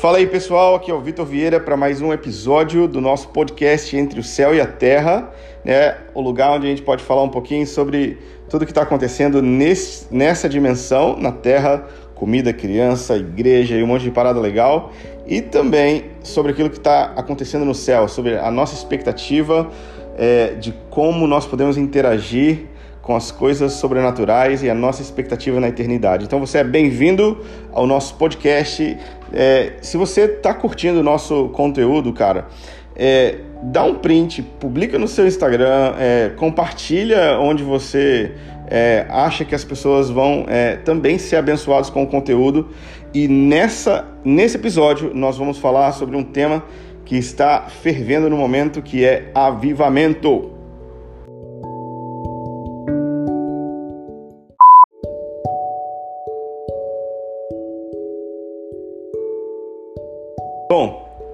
Fala aí pessoal, aqui é o Vitor Vieira para mais um episódio do nosso podcast Entre o Céu e a Terra, né? O lugar onde a gente pode falar um pouquinho sobre tudo que está acontecendo nesse, nessa dimensão, na Terra, comida, criança, igreja e um monte de parada legal, e também sobre aquilo que está acontecendo no céu, sobre a nossa expectativa é, de como nós podemos interagir com as coisas sobrenaturais e a nossa expectativa na eternidade. Então você é bem-vindo ao nosso podcast. É, se você está curtindo o nosso conteúdo, cara, é, dá um print, publica no seu Instagram, é, compartilha onde você é, acha que as pessoas vão é, também ser abençoadas com o conteúdo. E nessa, nesse episódio nós vamos falar sobre um tema que está fervendo no momento, que é avivamento.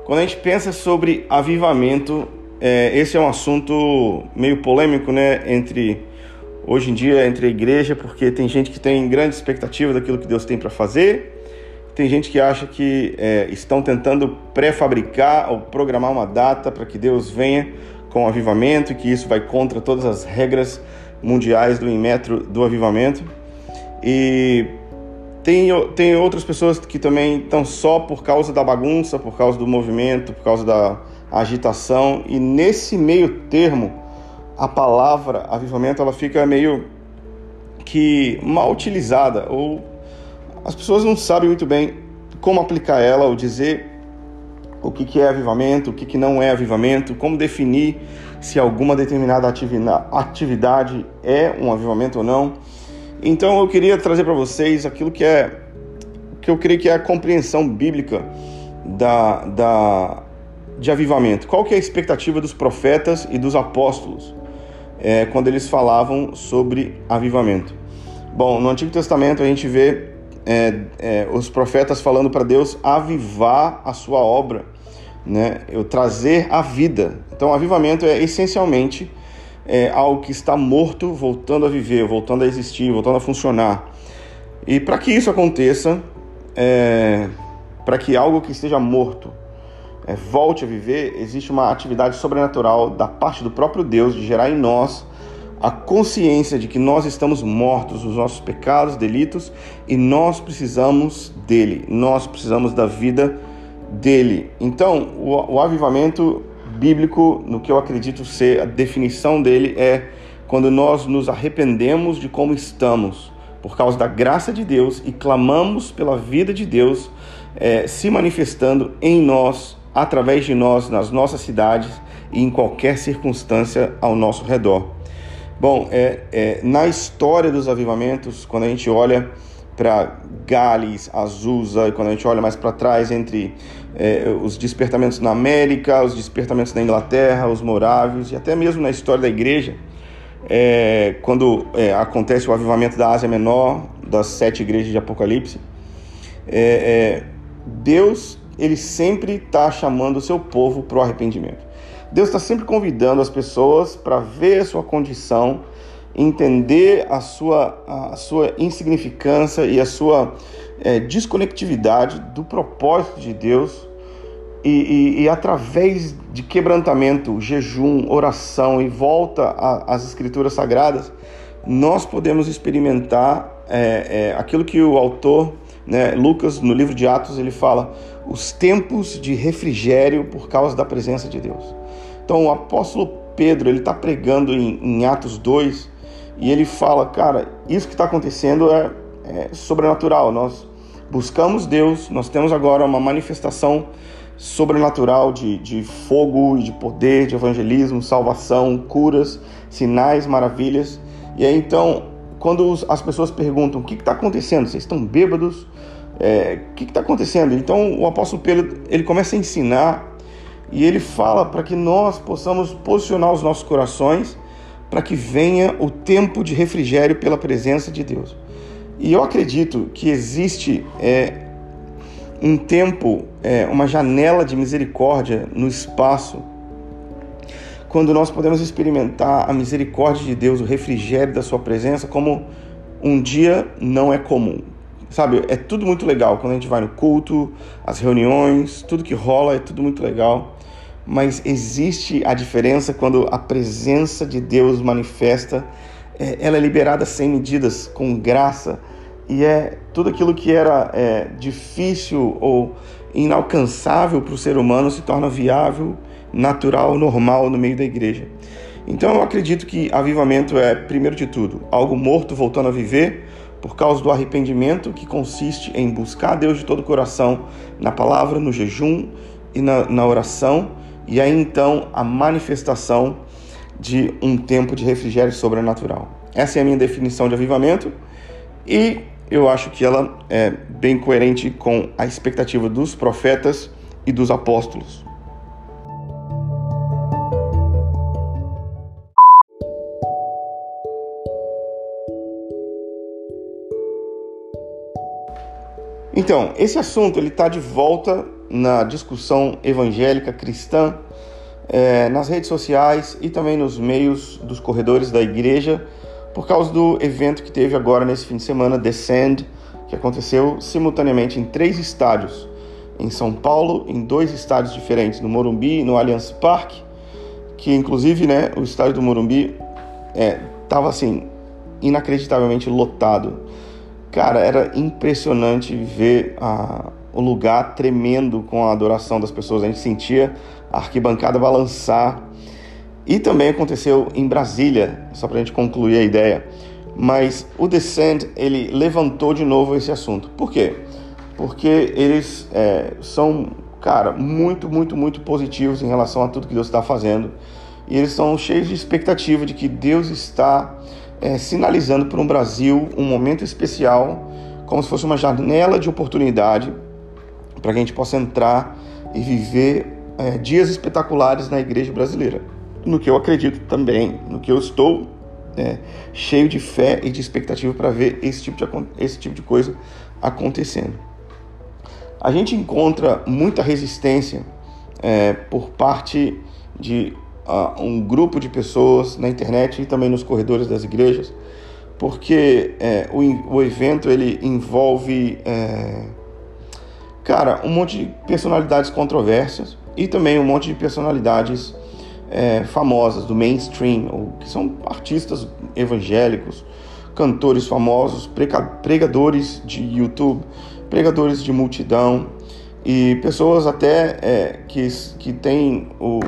Quando a gente pensa sobre avivamento, é, esse é um assunto meio polêmico, né? Entre hoje em dia entre a igreja, porque tem gente que tem grande expectativa daquilo que Deus tem para fazer, tem gente que acha que é, estão tentando pré-fabricar ou programar uma data para que Deus venha com o avivamento e que isso vai contra todas as regras mundiais do metro do avivamento. E tem, tem outras pessoas que também estão só por causa da bagunça, por causa do movimento, por causa da agitação. E nesse meio termo, a palavra avivamento ela fica meio que mal utilizada ou as pessoas não sabem muito bem como aplicar ela ou dizer o que, que é avivamento, o que, que não é avivamento, como definir se alguma determinada atividade é um avivamento ou não. Então eu queria trazer para vocês aquilo que é que eu creio que é a compreensão bíblica da, da, de avivamento. Qual que é a expectativa dos profetas e dos apóstolos é, quando eles falavam sobre avivamento? Bom, no Antigo Testamento a gente vê é, é, os profetas falando para Deus avivar a sua obra, né? Eu trazer a vida. Então, avivamento é essencialmente é, algo que está morto voltando a viver, voltando a existir, voltando a funcionar. E para que isso aconteça, é, para que algo que esteja morto é, volte a viver, existe uma atividade sobrenatural da parte do próprio Deus de gerar em nós a consciência de que nós estamos mortos nos nossos pecados, delitos e nós precisamos dele, nós precisamos da vida dele. Então, o, o avivamento bíblico, no que eu acredito ser a definição dele, é quando nós nos arrependemos de como estamos, por causa da graça de Deus, e clamamos pela vida de Deus é, se manifestando em nós, através de nós, nas nossas cidades e em qualquer circunstância ao nosso redor. Bom, é, é na história dos avivamentos, quando a gente olha para Gales, Azusa, e quando a gente olha mais para trás entre é, os despertamentos na América, os despertamentos na Inglaterra, os morávios e até mesmo na história da igreja, é, quando é, acontece o avivamento da Ásia Menor, das sete igrejas de Apocalipse, é, é, Deus ele sempre está chamando o seu povo para o arrependimento. Deus está sempre convidando as pessoas para ver a sua condição, entender a sua, a sua insignificância e a sua é, desconectividade do propósito de Deus e, e, e, através de quebrantamento, jejum, oração e volta às escrituras sagradas, nós podemos experimentar é, é, aquilo que o autor, né, Lucas, no livro de Atos, ele fala, os tempos de refrigério por causa da presença de Deus. Então o apóstolo Pedro, ele está pregando em, em Atos 2 e ele fala, cara, isso que está acontecendo é, é sobrenatural. Nós buscamos Deus, nós temos agora uma manifestação sobrenatural de, de fogo e de poder, de evangelismo, salvação, curas, sinais, maravilhas. E aí então, quando os, as pessoas perguntam o que está acontecendo, vocês estão bêbados? É, o que está acontecendo? Então o apóstolo Pedro ele começa a ensinar e ele fala para que nós possamos posicionar os nossos corações para que venha o tempo de refrigério pela presença de Deus. E eu acredito que existe é, um tempo, é, uma janela de misericórdia no espaço, quando nós podemos experimentar a misericórdia de Deus, o refrigério da Sua presença, como um dia não é comum. sabe, é tudo muito legal quando a gente vai no culto, as reuniões, tudo que rola é tudo muito legal. Mas existe a diferença quando a presença de Deus manifesta, é, ela é liberada sem medidas, com graça, e é tudo aquilo que era é, difícil ou inalcançável para o ser humano se torna viável, natural, normal no meio da igreja. Então eu acredito que avivamento é, primeiro de tudo, algo morto voltando a viver por causa do arrependimento que consiste em buscar Deus de todo o coração na palavra, no jejum e na, na oração, e aí então a manifestação de um tempo de refrigério sobrenatural. Essa é a minha definição de avivamento e eu acho que ela é bem coerente com a expectativa dos profetas e dos apóstolos. Então, esse assunto ele está de volta na discussão evangélica cristã, é, nas redes sociais e também nos meios dos corredores da igreja, por causa do evento que teve agora nesse fim de semana, Descend, que aconteceu simultaneamente em três estádios, em São Paulo, em dois estádios diferentes, no Morumbi e no Allianz Parque, que inclusive, né, o estádio do Morumbi estava é, assim inacreditavelmente lotado. Cara, era impressionante ver a, o lugar tremendo com a adoração das pessoas. A gente sentia a arquibancada balançar. E também aconteceu em Brasília, só para a gente concluir a ideia. Mas o Descent, ele levantou de novo esse assunto. Por quê? Porque eles é, são, cara, muito, muito, muito positivos em relação a tudo que Deus está fazendo. E eles estão cheios de expectativa de que Deus está é, sinalizando para um Brasil um momento especial, como se fosse uma janela de oportunidade para que a gente possa entrar e viver é, dias espetaculares na igreja brasileira. No que eu acredito também, no que eu estou é, cheio de fé e de expectativa para ver esse tipo de, esse tipo de coisa acontecendo. A gente encontra muita resistência é, por parte de uh, um grupo de pessoas na internet e também nos corredores das igrejas, porque é, o, o evento ele envolve, é, cara, um monte de personalidades controversas e também um monte de personalidades é, famosas do mainstream, ou, que são artistas evangélicos, cantores famosos, pregadores de YouTube, pregadores de multidão e pessoas até é, que, que têm o,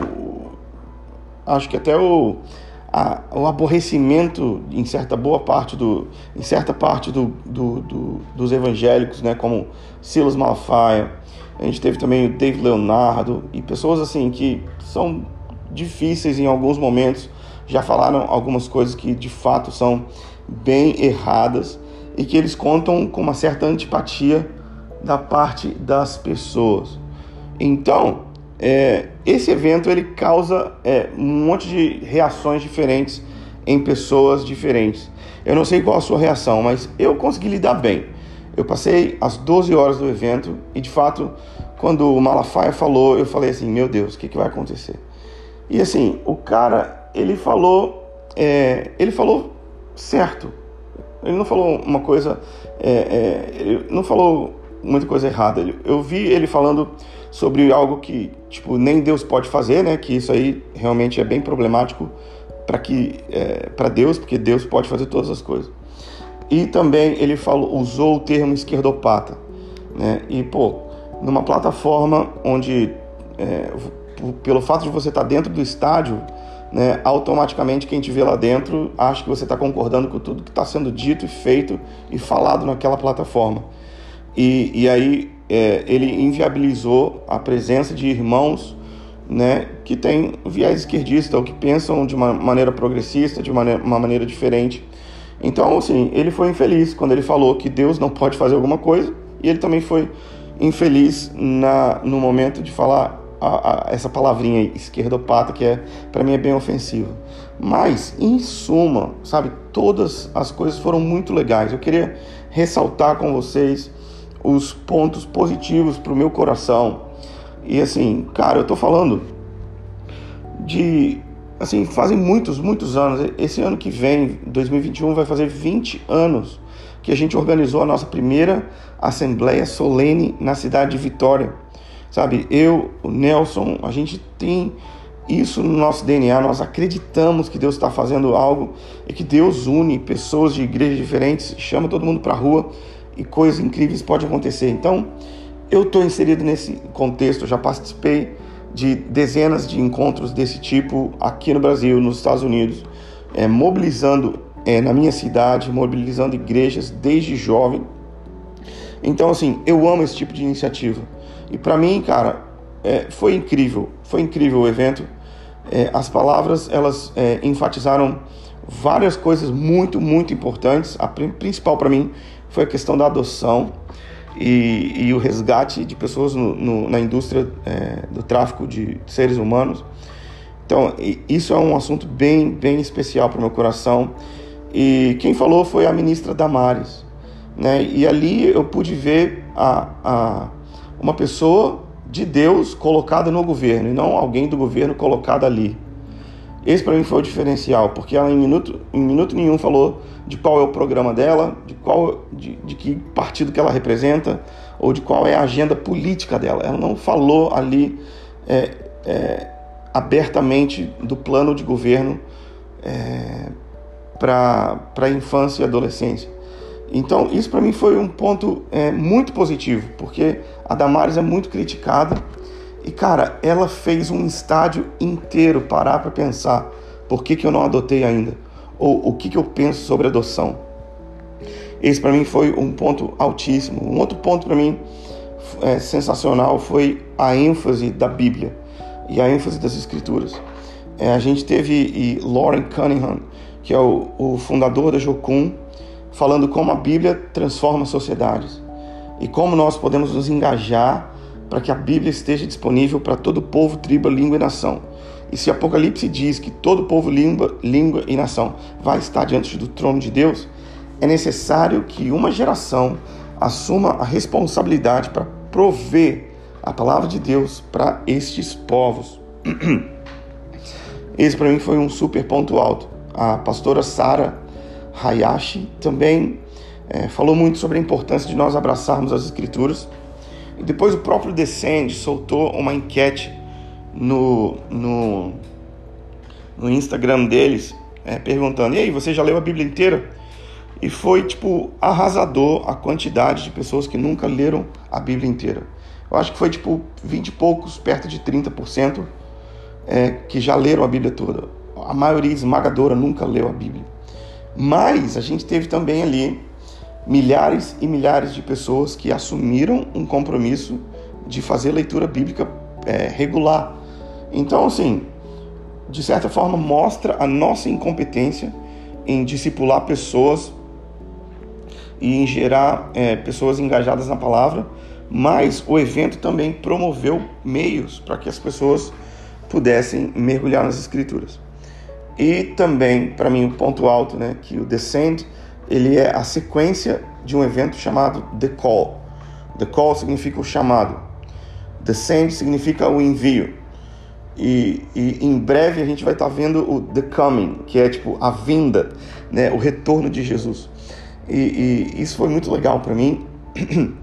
acho que até o, a, o aborrecimento em certa boa parte do em certa parte do, do, do, dos evangélicos né como Silas Malafaia. A gente teve também o David Leonardo e pessoas assim que são difíceis em alguns momentos já falaram algumas coisas que de fato são bem erradas e que eles contam com uma certa antipatia da parte das pessoas. Então é, esse evento ele causa é, um monte de reações diferentes em pessoas diferentes. Eu não sei qual a sua reação, mas eu consegui lidar bem. Eu passei as 12 horas do evento e, de fato, quando o Malafaia falou, eu falei assim: Meu Deus, o que, que vai acontecer? E assim, o cara, ele falou, é, ele falou certo. Ele não falou uma coisa, é, é, ele não falou muita coisa errada. Eu vi ele falando sobre algo que tipo nem Deus pode fazer, né? Que isso aí realmente é bem problemático para que é, para Deus, porque Deus pode fazer todas as coisas. E também ele falou, usou o termo esquerdopata, né? E pô, numa plataforma onde é, pelo fato de você estar tá dentro do estádio, né, automaticamente quem te vê lá dentro acha que você está concordando com tudo que está sendo dito e feito e falado naquela plataforma. E, e aí é, ele inviabilizou a presença de irmãos né, que têm viés esquerdista ou que pensam de uma maneira progressista, de uma uma maneira diferente. Então, assim, ele foi infeliz quando ele falou que Deus não pode fazer alguma coisa, e ele também foi infeliz na, no momento de falar a, a, essa palavrinha aí, esquerdopata, que é para mim é bem ofensivo. Mas, em suma, sabe, todas as coisas foram muito legais. Eu queria ressaltar com vocês os pontos positivos para o meu coração. E assim, cara, eu tô falando de. Assim, fazem muitos, muitos anos. Esse ano que vem, 2021, vai fazer 20 anos que a gente organizou a nossa primeira assembleia solene na cidade de Vitória. Sabe, eu, o Nelson, a gente tem isso no nosso DNA, nós acreditamos que Deus está fazendo algo e que Deus une pessoas de igrejas diferentes, chama todo mundo para a rua e coisas incríveis podem acontecer. Então, eu estou inserido nesse contexto, já participei de dezenas de encontros desse tipo aqui no Brasil, nos Estados Unidos, é, mobilizando é, na minha cidade, mobilizando igrejas desde jovem. Então, assim, eu amo esse tipo de iniciativa. E para mim, cara, é, foi incrível, foi incrível o evento. É, as palavras elas é, enfatizaram várias coisas muito, muito importantes. A principal para mim foi a questão da adoção e, e o resgate de pessoas no, no, na indústria é, do tráfico de seres humanos. Então, isso é um assunto bem, bem especial para o meu coração. E quem falou foi a ministra Damares. Né? E ali eu pude ver a, a, uma pessoa de Deus colocada no governo e não alguém do governo colocado ali. Esse para mim foi o diferencial, porque ela em minuto, em minuto nenhum falou de qual é o programa dela, de qual de, de que partido que ela representa ou de qual é a agenda política dela. Ela não falou ali é, é, abertamente do plano de governo é, para a infância e adolescência. Então, isso para mim foi um ponto é, muito positivo, porque a Damares é muito criticada e, cara, ela fez um estádio inteiro parar para pensar por que, que eu não adotei ainda, ou o que, que eu penso sobre adoção. Esse para mim foi um ponto altíssimo. Um outro ponto para mim é, sensacional foi a ênfase da Bíblia e a ênfase das Escrituras. É, a gente teve e Lauren Cunningham, que é o, o fundador da Jocum, falando como a Bíblia transforma sociedades e como nós podemos nos engajar para que a Bíblia esteja disponível para todo povo, tribo, língua e nação. E se Apocalipse diz que todo povo, língua, língua e nação vai estar diante do trono de Deus, é necessário que uma geração assuma a responsabilidade para prover a palavra de Deus para estes povos. Esse para mim foi um super ponto alto. A pastora Sara Hayashi também é, falou muito sobre a importância de nós abraçarmos as Escrituras. E depois o próprio Descend soltou uma enquete no, no, no Instagram deles, é, perguntando: E aí, você já leu a Bíblia inteira? E foi, tipo, arrasador a quantidade de pessoas que nunca leram a Bíblia inteira. Eu acho que foi, tipo, 20 e poucos, perto de 30% é, que já leram a Bíblia toda. A maioria esmagadora nunca leu a Bíblia. Mas a gente teve também ali milhares e milhares de pessoas que assumiram um compromisso de fazer leitura bíblica é, regular. Então, assim, de certa forma, mostra a nossa incompetência em discipular pessoas e em gerar é, pessoas engajadas na palavra, mas o evento também promoveu meios para que as pessoas pudessem mergulhar nas escrituras. E também, para mim, o um ponto alto, né, que o Descend, ele é a sequência de um evento chamado The Call. The Call significa o chamado. Descend significa o envio. E, e, em breve a gente vai estar tá vendo o The Coming, que é tipo a vinda, né, o retorno de Jesus. E, e isso foi muito legal para mim.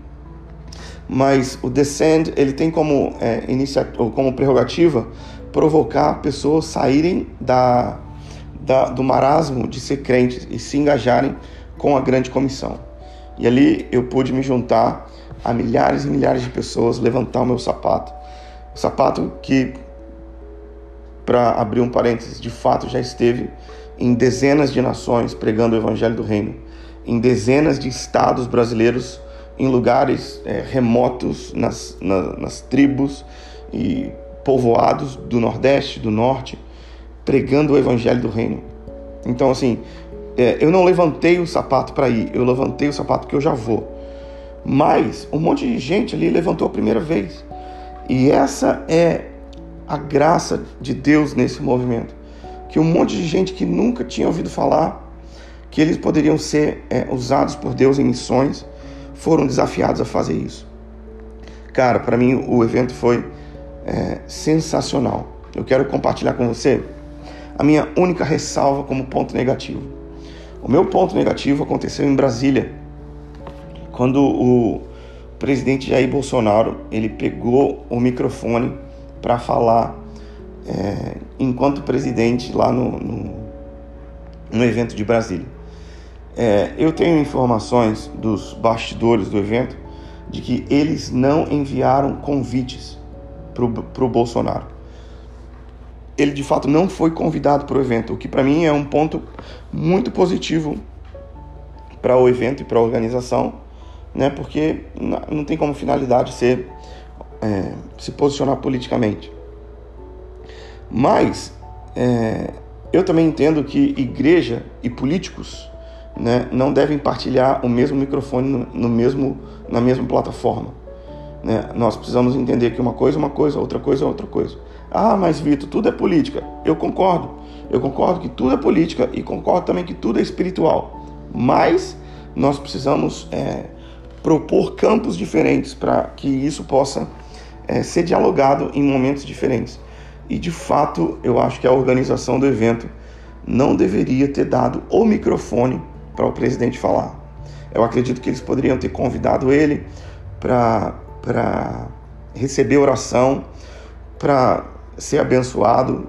Mas o Descend ele tem como é, iniciativa, como prerrogativa provocar pessoas saírem da da, do marasmo de ser crentes e se engajarem com a grande comissão. E ali eu pude me juntar a milhares e milhares de pessoas, levantar o meu sapato. O sapato que, para abrir um parênteses, de fato já esteve em dezenas de nações pregando o evangelho do reino, em dezenas de estados brasileiros, em lugares é, remotos, nas, na, nas tribos e povoados do Nordeste, do Norte, pregando o evangelho do reino. Então, assim, é, eu não levantei o sapato para ir, eu levantei o sapato que eu já vou. Mas um monte de gente ali levantou a primeira vez. E essa é a graça de Deus nesse movimento. Que um monte de gente que nunca tinha ouvido falar que eles poderiam ser é, usados por Deus em missões foram desafiados a fazer isso. Cara, para mim o evento foi é, sensacional. Eu quero compartilhar com você a minha única ressalva como ponto negativo. O meu ponto negativo aconteceu em Brasília, quando o presidente Jair Bolsonaro ele pegou o microfone para falar é, enquanto presidente lá no, no, no evento de Brasília. É, eu tenho informações dos bastidores do evento de que eles não enviaram convites para o Bolsonaro. Ele de fato não foi convidado para o evento, o que para mim é um ponto muito positivo para o evento e para a organização, né? Porque não tem como finalidade ser é, se posicionar politicamente. Mas é, eu também entendo que igreja e políticos né, não devem partilhar o mesmo microfone no, no mesmo, na mesma plataforma. Né? Nós precisamos entender que uma coisa é uma coisa, outra coisa é outra coisa. Ah, mas Vitor, tudo é política. Eu concordo. Eu concordo que tudo é política e concordo também que tudo é espiritual. Mas nós precisamos é, propor campos diferentes para que isso possa é, ser dialogado em momentos diferentes. E de fato, eu acho que a organização do evento não deveria ter dado o microfone para o presidente falar. Eu acredito que eles poderiam ter convidado ele para receber oração, para ser abençoado,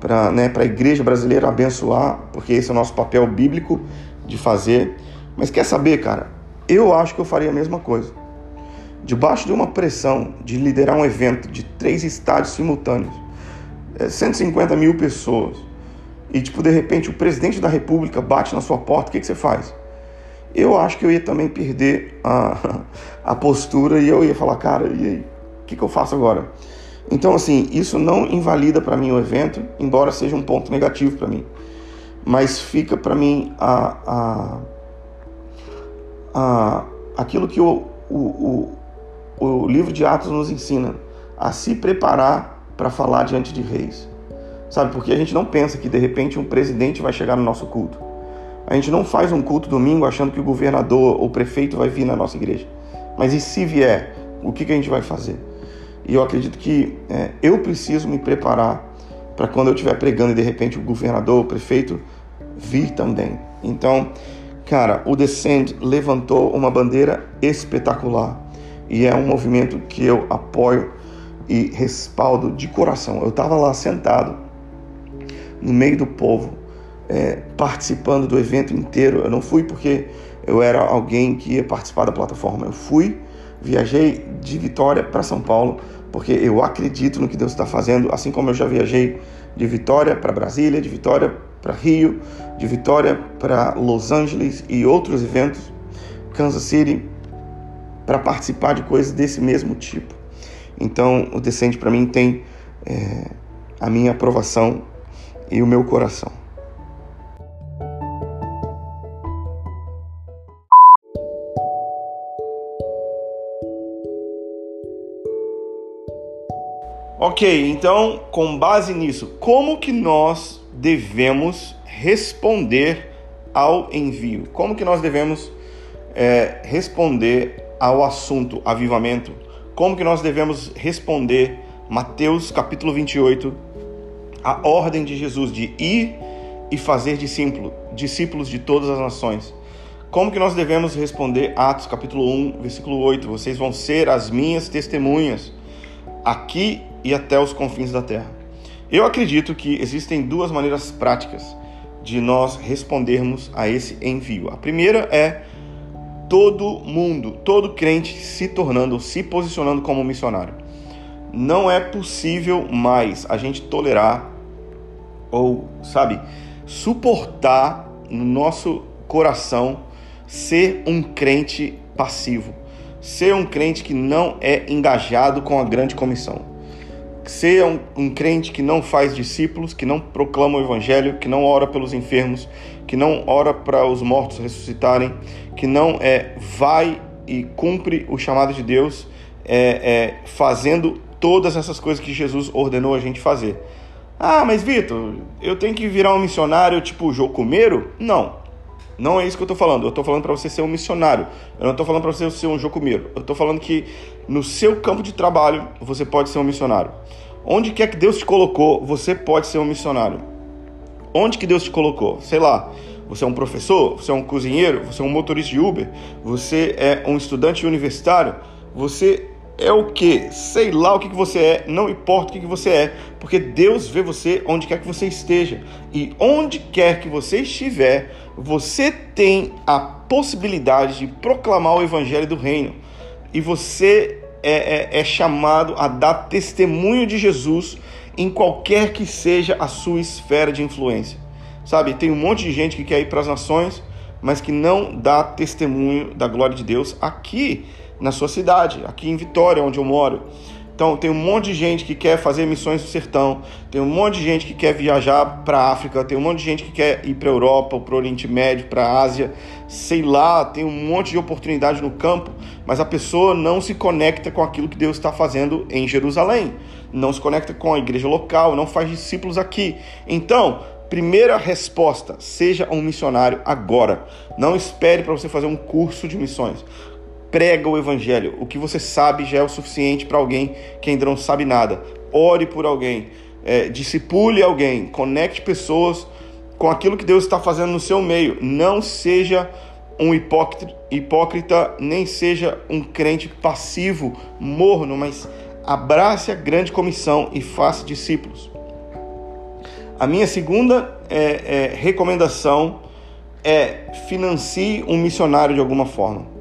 para né, a igreja brasileira abençoar, porque esse é o nosso papel bíblico de fazer. Mas quer saber, cara? Eu acho que eu faria a mesma coisa. Debaixo de uma pressão de liderar um evento de três estádios simultâneos, 150 é, mil pessoas, e tipo, de repente o presidente da república bate na sua porta, o que, que você faz? Eu acho que eu ia também perder a, a postura e eu ia falar, cara, e aí? O que, que eu faço agora? Então, assim, isso não invalida para mim o evento, embora seja um ponto negativo para mim. Mas fica para mim a, a, a, aquilo que o, o, o, o livro de Atos nos ensina, a se preparar para falar diante de reis. Sabe, porque a gente não pensa que de repente um presidente vai chegar no nosso culto. A gente não faz um culto domingo achando que o governador ou o prefeito vai vir na nossa igreja. Mas e se vier, o que, que a gente vai fazer? E eu acredito que é, eu preciso me preparar para quando eu estiver pregando e de repente o governador, o prefeito vir também. Então, cara, o Descend levantou uma bandeira espetacular e é um movimento que eu apoio e respaldo de coração. Eu estava lá sentado no meio do povo, é, participando do evento inteiro. Eu não fui porque eu era alguém que ia participar da plataforma. Eu fui, viajei de Vitória para São Paulo porque eu acredito no que Deus está fazendo, assim como eu já viajei de Vitória para Brasília, de Vitória para Rio, de Vitória para Los Angeles e outros eventos, Kansas City, para participar de coisas desse mesmo tipo. Então, o Descende para mim tem é, a minha aprovação e o meu coração. Ok, então, com base nisso, como que nós devemos responder ao envio? Como que nós devemos é, responder ao assunto avivamento? Como que nós devemos responder Mateus capítulo 28, a ordem de Jesus de ir e fazer discípulo, discípulos de todas as nações? Como que nós devemos responder Atos capítulo 1, versículo 8? Vocês vão ser as minhas testemunhas aqui e até os confins da terra. Eu acredito que existem duas maneiras práticas de nós respondermos a esse envio. A primeira é todo mundo, todo crente se tornando, se posicionando como missionário. Não é possível mais a gente tolerar ou, sabe, suportar no nosso coração ser um crente passivo, ser um crente que não é engajado com a grande comissão ser um, um, crente que não faz discípulos, que não proclama o evangelho, que não ora pelos enfermos, que não ora para os mortos ressuscitarem, que não é vai e cumpre o chamado de Deus, é, é, fazendo todas essas coisas que Jesus ordenou a gente fazer. Ah, mas Vitor, eu tenho que virar um missionário tipo jocumeiro? Não. Não é isso que eu estou falando. Eu estou falando para você ser um missionário. Eu não estou falando para você ser um jocumeiro. Eu estou falando que no seu campo de trabalho você pode ser um missionário. Onde quer que Deus te colocou, você pode ser um missionário. Onde que Deus te colocou? Sei lá, você é um professor, você é um cozinheiro, você é um motorista de Uber, você é um estudante universitário, você é o que? Sei lá o que, que você é, não importa o que, que você é, porque Deus vê você onde quer que você esteja. E onde quer que você estiver, você tem a possibilidade de proclamar o evangelho do reino. E você é, é, é chamado a dar testemunho de Jesus em qualquer que seja a sua esfera de influência. Sabe, tem um monte de gente que quer ir para as nações, mas que não dá testemunho da glória de Deus aqui na sua cidade, aqui em Vitória, onde eu moro. Então, tem um monte de gente que quer fazer missões no sertão, tem um monte de gente que quer viajar para a África, tem um monte de gente que quer ir para a Europa, para o Oriente Médio, para a Ásia, sei lá, tem um monte de oportunidade no campo, mas a pessoa não se conecta com aquilo que Deus está fazendo em Jerusalém, não se conecta com a igreja local, não faz discípulos aqui. Então, primeira resposta: seja um missionário agora. Não espere para você fazer um curso de missões prega o evangelho. O que você sabe já é o suficiente para alguém que ainda não sabe nada. Ore por alguém, é, discipule alguém, conecte pessoas com aquilo que Deus está fazendo no seu meio. Não seja um hipócrita, nem seja um crente passivo, morno, mas abrace a grande comissão e faça discípulos. A minha segunda é, é, recomendação é financie um missionário de alguma forma.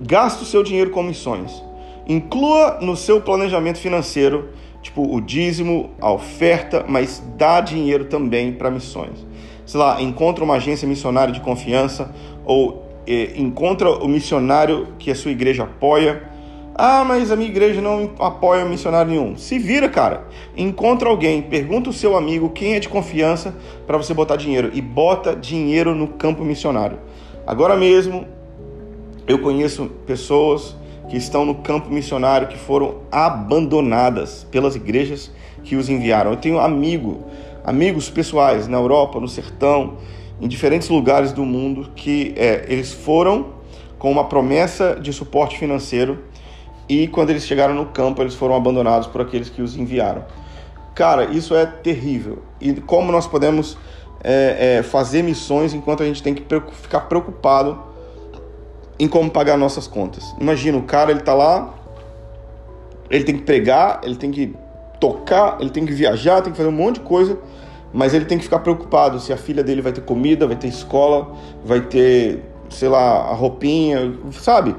Gasta o seu dinheiro com missões. Inclua no seu planejamento financeiro, tipo o dízimo, a oferta, mas dá dinheiro também para missões. Sei lá, encontra uma agência missionária de confiança ou eh, encontra o missionário que a sua igreja apoia. Ah, mas a minha igreja não apoia missionário nenhum. Se vira, cara. Encontra alguém, pergunta o seu amigo quem é de confiança para você botar dinheiro e bota dinheiro no campo missionário. Agora mesmo, eu conheço pessoas que estão no campo missionário que foram abandonadas pelas igrejas que os enviaram. Eu tenho amigo, amigos pessoais na Europa, no sertão, em diferentes lugares do mundo que é, eles foram com uma promessa de suporte financeiro e quando eles chegaram no campo eles foram abandonados por aqueles que os enviaram. Cara, isso é terrível. E como nós podemos é, é, fazer missões enquanto a gente tem que ficar preocupado em como pagar nossas contas. Imagina, o cara ele tá lá, ele tem que pregar, ele tem que tocar, ele tem que viajar, tem que fazer um monte de coisa, mas ele tem que ficar preocupado se a filha dele vai ter comida, vai ter escola, vai ter, sei lá, a roupinha, sabe?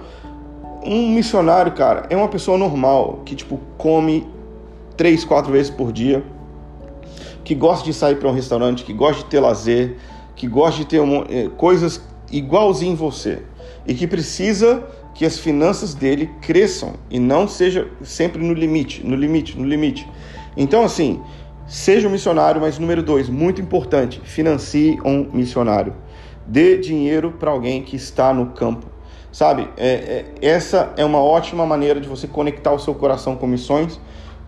Um missionário, cara, é uma pessoa normal que tipo come três, quatro vezes por dia, que gosta de sair para um restaurante, que gosta de ter lazer, que gosta de ter um, eh, coisas igualzinho você e que precisa que as finanças dele cresçam e não seja sempre no limite, no limite, no limite. Então, assim, seja um missionário, mas número dois, muito importante, financie um missionário. Dê dinheiro para alguém que está no campo. Sabe, é, é, essa é uma ótima maneira de você conectar o seu coração com missões,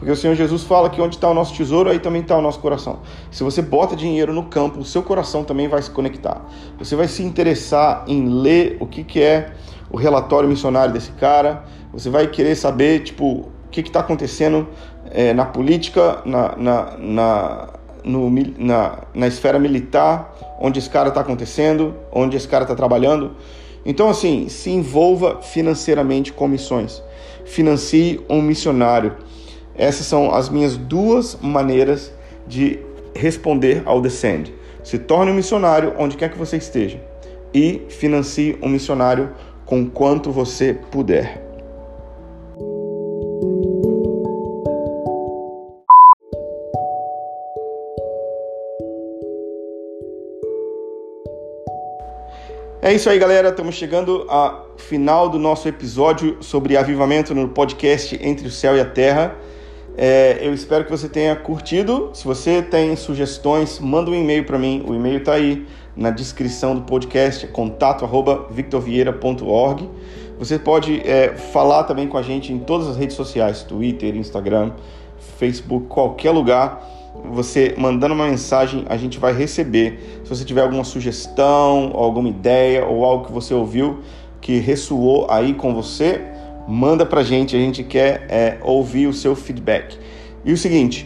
porque o Senhor Jesus fala que onde está o nosso tesouro, aí também está o nosso coração. Se você bota dinheiro no campo, o seu coração também vai se conectar. Você vai se interessar em ler o que, que é o relatório missionário desse cara. Você vai querer saber, tipo, o que está acontecendo é, na política, na, na, na, no, na, na esfera militar, onde esse cara está acontecendo, onde esse cara está trabalhando. Então, assim, se envolva financeiramente com missões. Financie um missionário essas são as minhas duas maneiras de responder ao Descend. Se torne um missionário onde quer que você esteja e financie um missionário com quanto você puder. É isso aí, galera. Estamos chegando ao final do nosso episódio sobre avivamento no podcast Entre o Céu e a Terra. É, eu espero que você tenha curtido. Se você tem sugestões, manda um e-mail para mim. O e-mail está aí na descrição do podcast, é contato@victorvieira.org. Você pode é, falar também com a gente em todas as redes sociais, Twitter, Instagram, Facebook, qualquer lugar. Você mandando uma mensagem, a gente vai receber. Se você tiver alguma sugestão, alguma ideia ou algo que você ouviu que ressoou aí com você, manda pra gente, a gente quer é, ouvir o seu feedback. E o seguinte,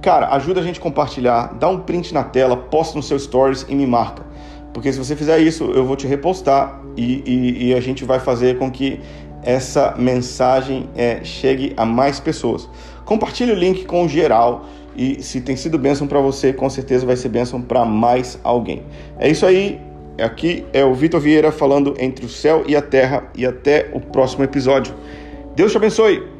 cara, ajuda a gente a compartilhar, dá um print na tela, posta no seu stories e me marca. porque se você fizer isso, eu vou te repostar e, e, e a gente vai fazer com que essa mensagem é, chegue a mais pessoas. Compartilhe o link com geral e se tem sido bênção para você, com certeza vai ser bênção para mais alguém. É isso aí. Aqui é o Vitor Vieira falando entre o céu e a terra e até o próximo episódio. Deus te abençoe.